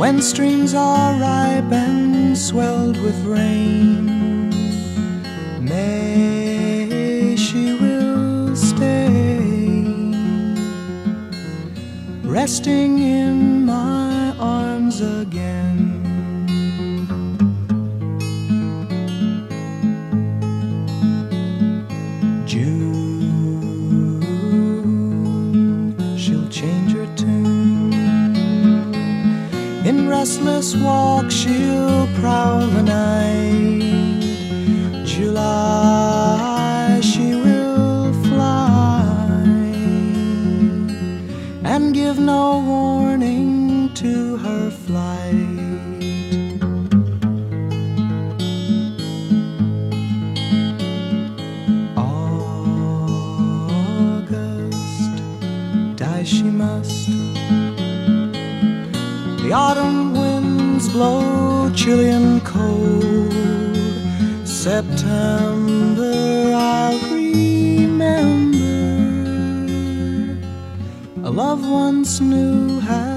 When streams are ripe and swelled with rain, May she will stay, resting in my arms again. Restless walk she'll night. July she will fly and give no warning to her flight. August die she must. Blow chilly and cold. September, I'll remember. A love once knew has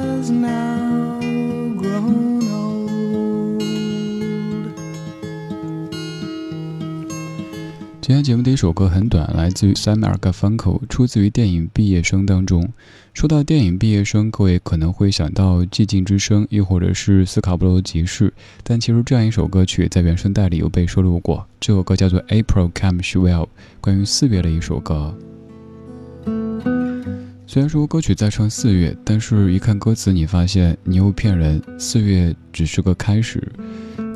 今天节目的一首歌很短，来自于 Simon Garfunkel，出自于电影《毕业生》当中。说到电影《毕业生》，各位可能会想到《寂静之声》，又或者是《斯卡布罗集市》，但其实这样一首歌曲在原声带里有被收录过。这首歌叫做《April Comes Well》，关于四月的一首歌。虽然说歌曲在唱四月，但是一看歌词，你发现你又骗人，四月只是个开始。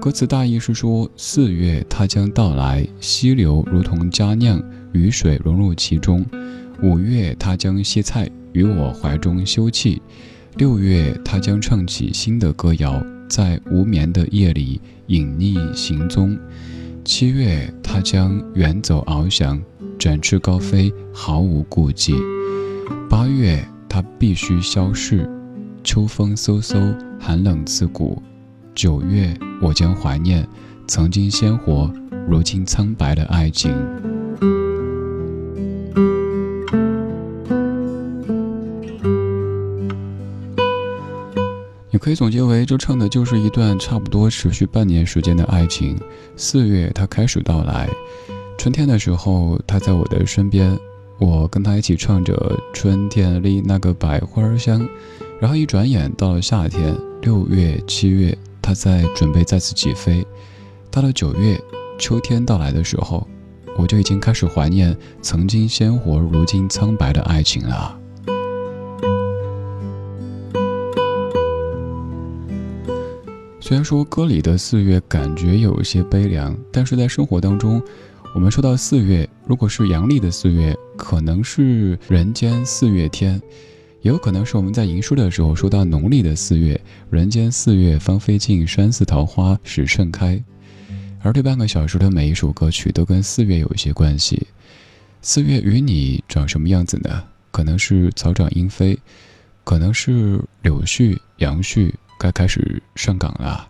歌词大意是说，四月它将到来，溪流如同佳酿，雨水融入其中；五月它将歇菜。于我怀中休憩，六月它将唱起新的歌谣，在无眠的夜里隐匿行踪；七月它将远走翱翔，展翅高飞，毫无顾忌；八月它必须消逝，秋风嗖嗖，寒冷刺骨；九月我将怀念曾经鲜活，如今苍白的爱情。你可以总结为，这唱的就是一段差不多持续半年时间的爱情。四月，它开始到来；春天的时候，它在我的身边，我跟他一起唱着春天里那个百花香。然后一转眼到了夏天，六月、七月，他在准备再次起飞。到了九月，秋天到来的时候，我就已经开始怀念曾经鲜活、如今苍白的爱情了。虽然说歌里的四月感觉有一些悲凉，但是在生活当中，我们说到四月，如果是阳历的四月，可能是人间四月天，也有可能是我们在吟诗的时候说到农历的四月，人间四月芳菲尽，山寺桃花始盛开。而这半个小时的每一首歌曲都跟四月有一些关系。四月与你长什么样子呢？可能是草长莺飞，可能是柳絮杨絮。该开始上岗了，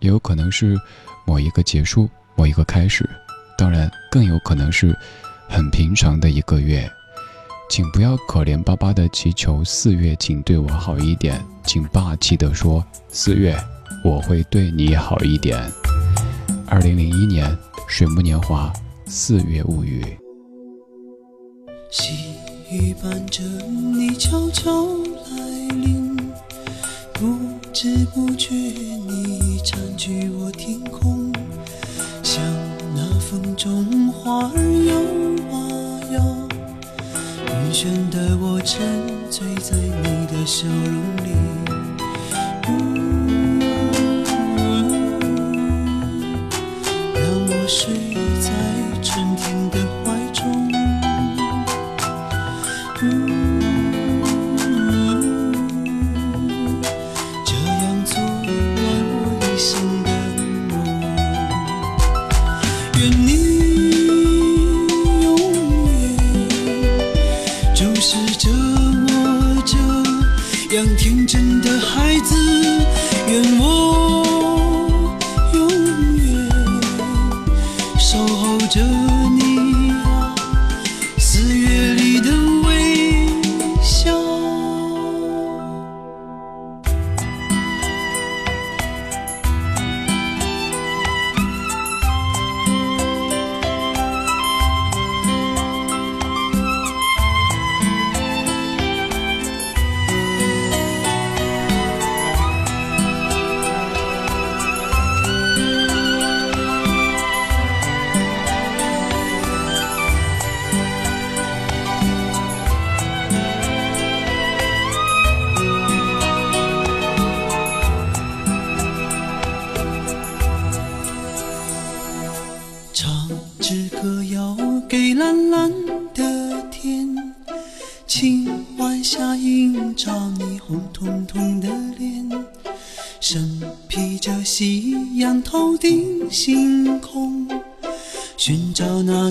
也有可能是某一个结束，某一个开始，当然更有可能是很平常的一个月。请不要可怜巴巴的祈求四月，请对我好一点，请霸气的说四月我会对你好一点。二零零一年，水木年华，四月物语。细雨伴着你悄悄来临。不知不觉，你占据我天空，像那风中花儿摇啊摇，深深的我沉醉在你的笑容里。让我睡在春天的。像天真的孩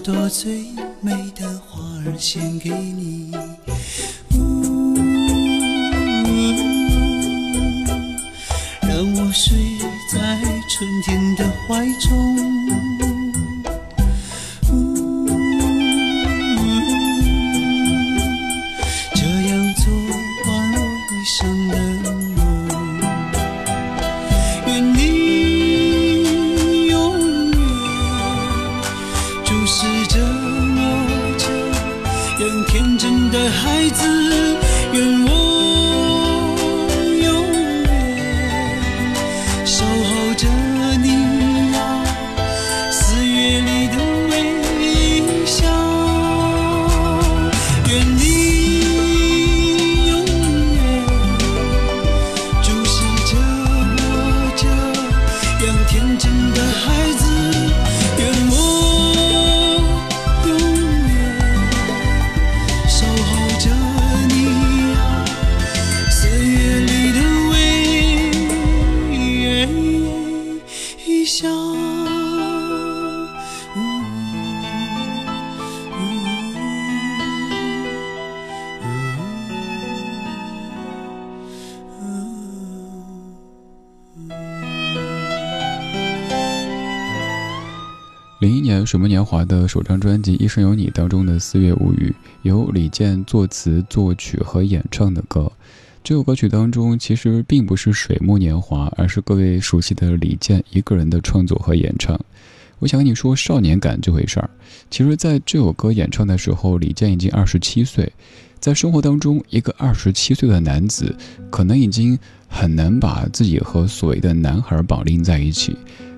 朵最美的花儿献给你。水木年华的首张专辑《一生有你》当中的《四月物语》，由李健作词、作曲和演唱的歌。这首歌曲当中其实并不是水木年华，而是各位熟悉的李健一个人的创作和演唱。我想跟你说少年感这回事儿。其实，在这首歌演唱的时候，李健已经二十七岁。在生活当中，一个二十七岁的男子，可能已经很难把自己和所谓的男孩绑定在一起。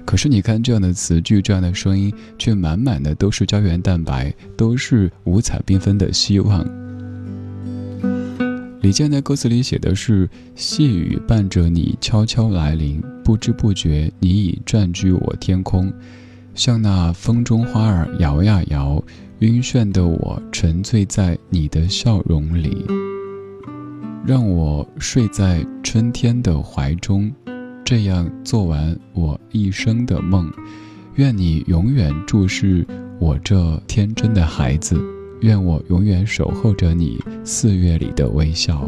可是你看这样的词句，这样的声音，却满满的都是胶原蛋白，都是五彩缤纷的希望。李健在歌词里写的是：细雨伴着你悄悄来临，不知不觉你已占据我天空，像那风中花儿摇呀摇，晕眩的我沉醉在你的笑容里，让我睡在春天的怀中。这样做完我一生的梦，愿你永远注视我这天真的孩子，愿我永远守候着你四月里的微笑。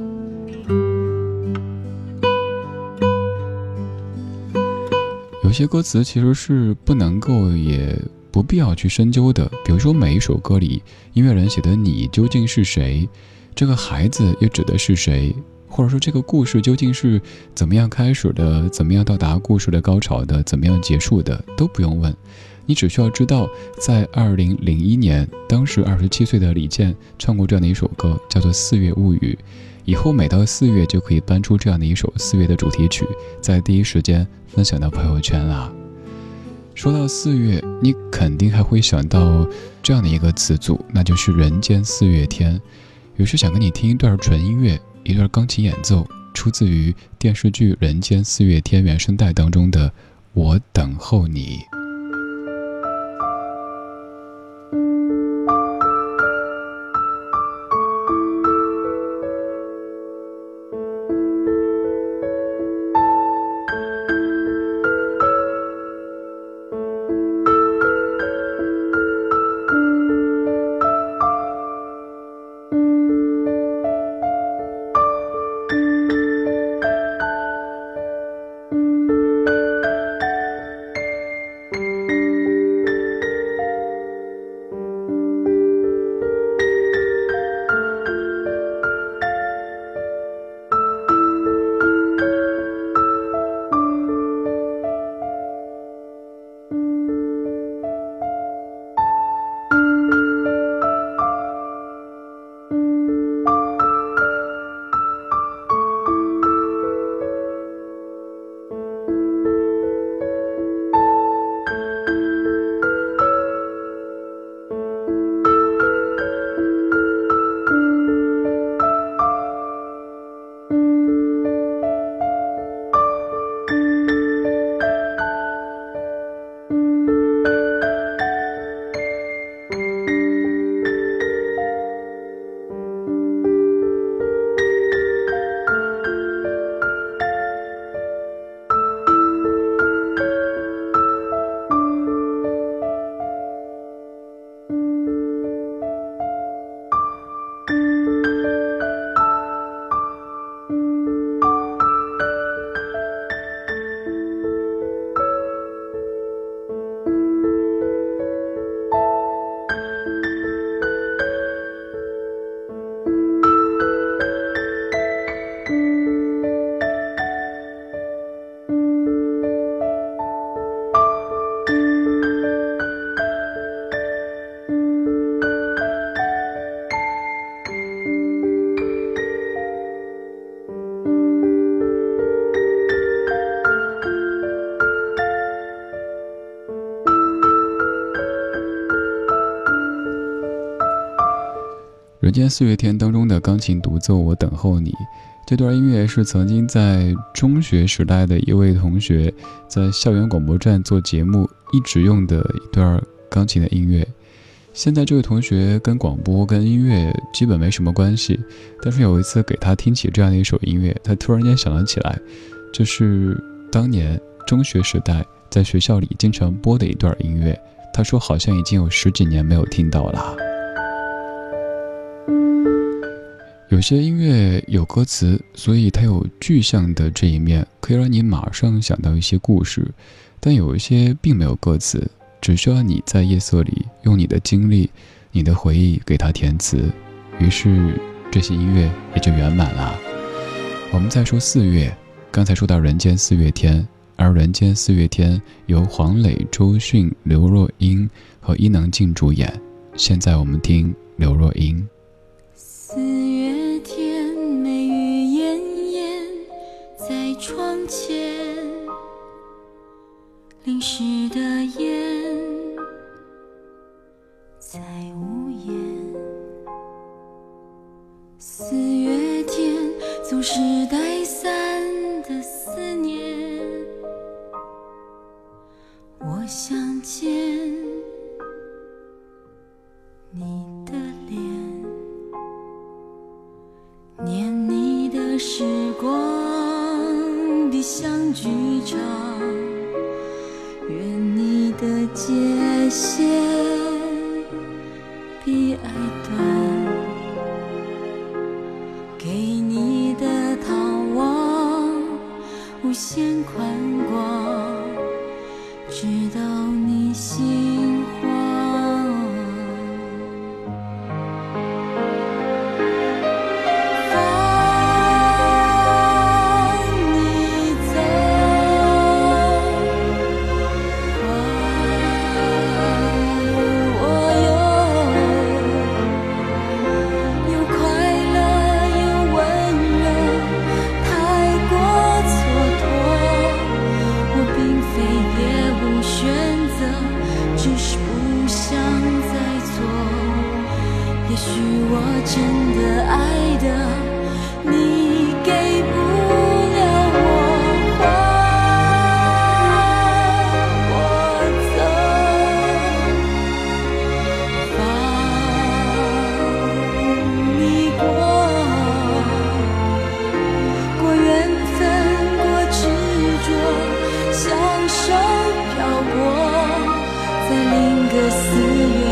有些歌词其实是不能够也不必要去深究的，比如说每一首歌里，音乐人写的你究竟是谁，这个孩子又指的是谁？或者说这个故事究竟是怎么样开始的，怎么样到达故事的高潮的，怎么样结束的，都不用问，你只需要知道，在二零零一年，当时二十七岁的李健唱过这样的一首歌，叫做《四月物语》，以后每到四月就可以搬出这样的一首四月的主题曲，在第一时间分享到朋友圈啦。说到四月，你肯定还会想到这样的一个词组，那就是“人间四月天”。于是想跟你听一段纯音乐。一段钢琴演奏，出自于电视剧《人间四月天》原声带当中的《我等候你》。人间四月天当中的钢琴独奏《我等候你》，这段音乐是曾经在中学时代的一位同学在校园广播站做节目一直用的一段钢琴的音乐。现在这位同学跟广播跟音乐基本没什么关系，但是有一次给他听起这样的一首音乐，他突然间想了起来，这是当年中学时代在学校里经常播的一段音乐。他说好像已经有十几年没有听到了。有些音乐有歌词，所以它有具象的这一面，可以让你马上想到一些故事；但有一些并没有歌词，只需要你在夜色里用你的经历、你的回忆给它填词，于是这些音乐也就圆满了。我们再说四月，刚才说到《人间四月天》，而《人间四月天》由黄磊、周迅、刘若英和伊能静主演。现在我们听刘若英。淋湿的烟在屋檐。四月天，总是带伞的思念，我想见的四月。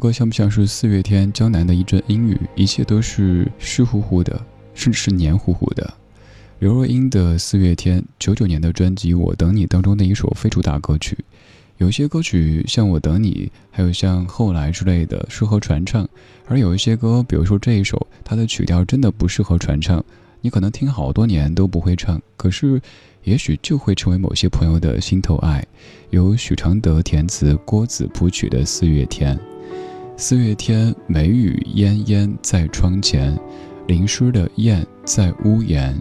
歌像不像是四月天江南的一阵阴雨？一切都是湿乎乎的，甚至是黏糊糊的。刘若英的《四月天》，九九年的专辑《我等你》当中的一首非主打歌曲。有些歌曲像《我等你》，还有像《后来》之类的适合传唱，而有一些歌，比如说这一首，它的曲调真的不适合传唱，你可能听好多年都不会唱，可是也许就会成为某些朋友的心头爱。由许常德填词，郭子谱曲的《四月天》。四月天，梅雨烟烟在窗前，淋湿的雁在屋檐。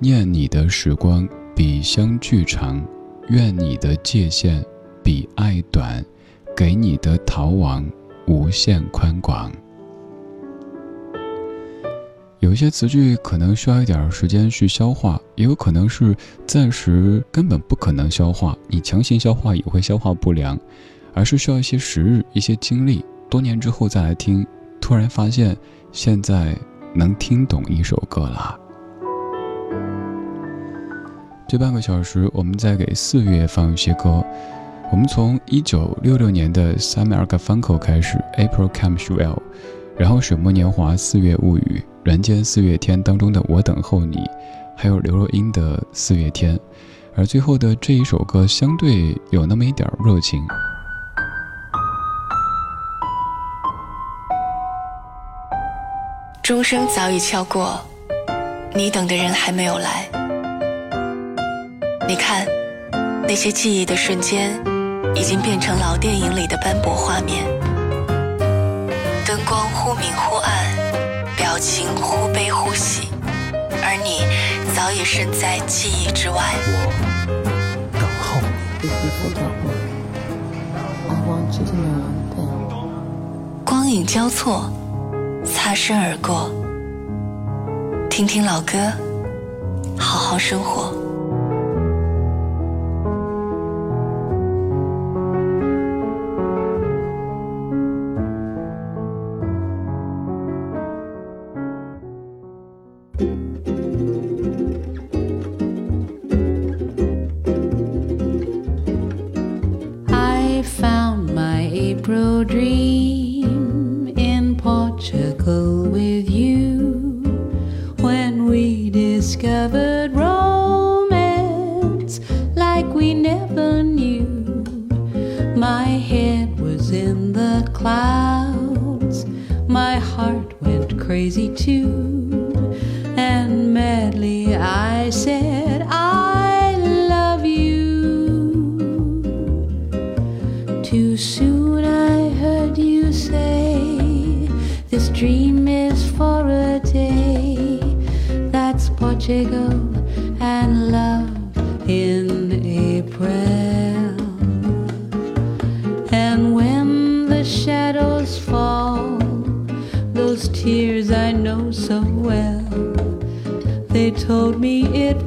念你的时光比相聚长，愿你的界限比爱短，给你的逃亡无限宽广。有些词句可能需要一点时间去消化，也有可能是暂时根本不可能消化，你强行消化也会消化不良，而是需要一些时日、一些精力，多年之后再来听，突然发现现在能听懂一首歌了。这半个小时，我们在给四月放一些歌。我们从一九六六年的 Summer Garfunkel 开始，April Comes Well，然后水木年华《四月物语》，人间四月天当中的我等候你，还有刘若英的《四月天》，而最后的这一首歌相对有那么一点热情。钟声早已敲过，你等的人还没有来。你看，那些记忆的瞬间，已经变成老电影里的斑驳画面。灯光忽明忽暗，表情忽悲忽喜，而你早已身在记忆之外。我等候你。光影交错，擦身而过。听听老歌，好好生活。Never knew. My head was in the clouds, my heart went crazy too, and madly I said, I love you. Too soon I heard you say, This dream is for a day. That's Portugal told me it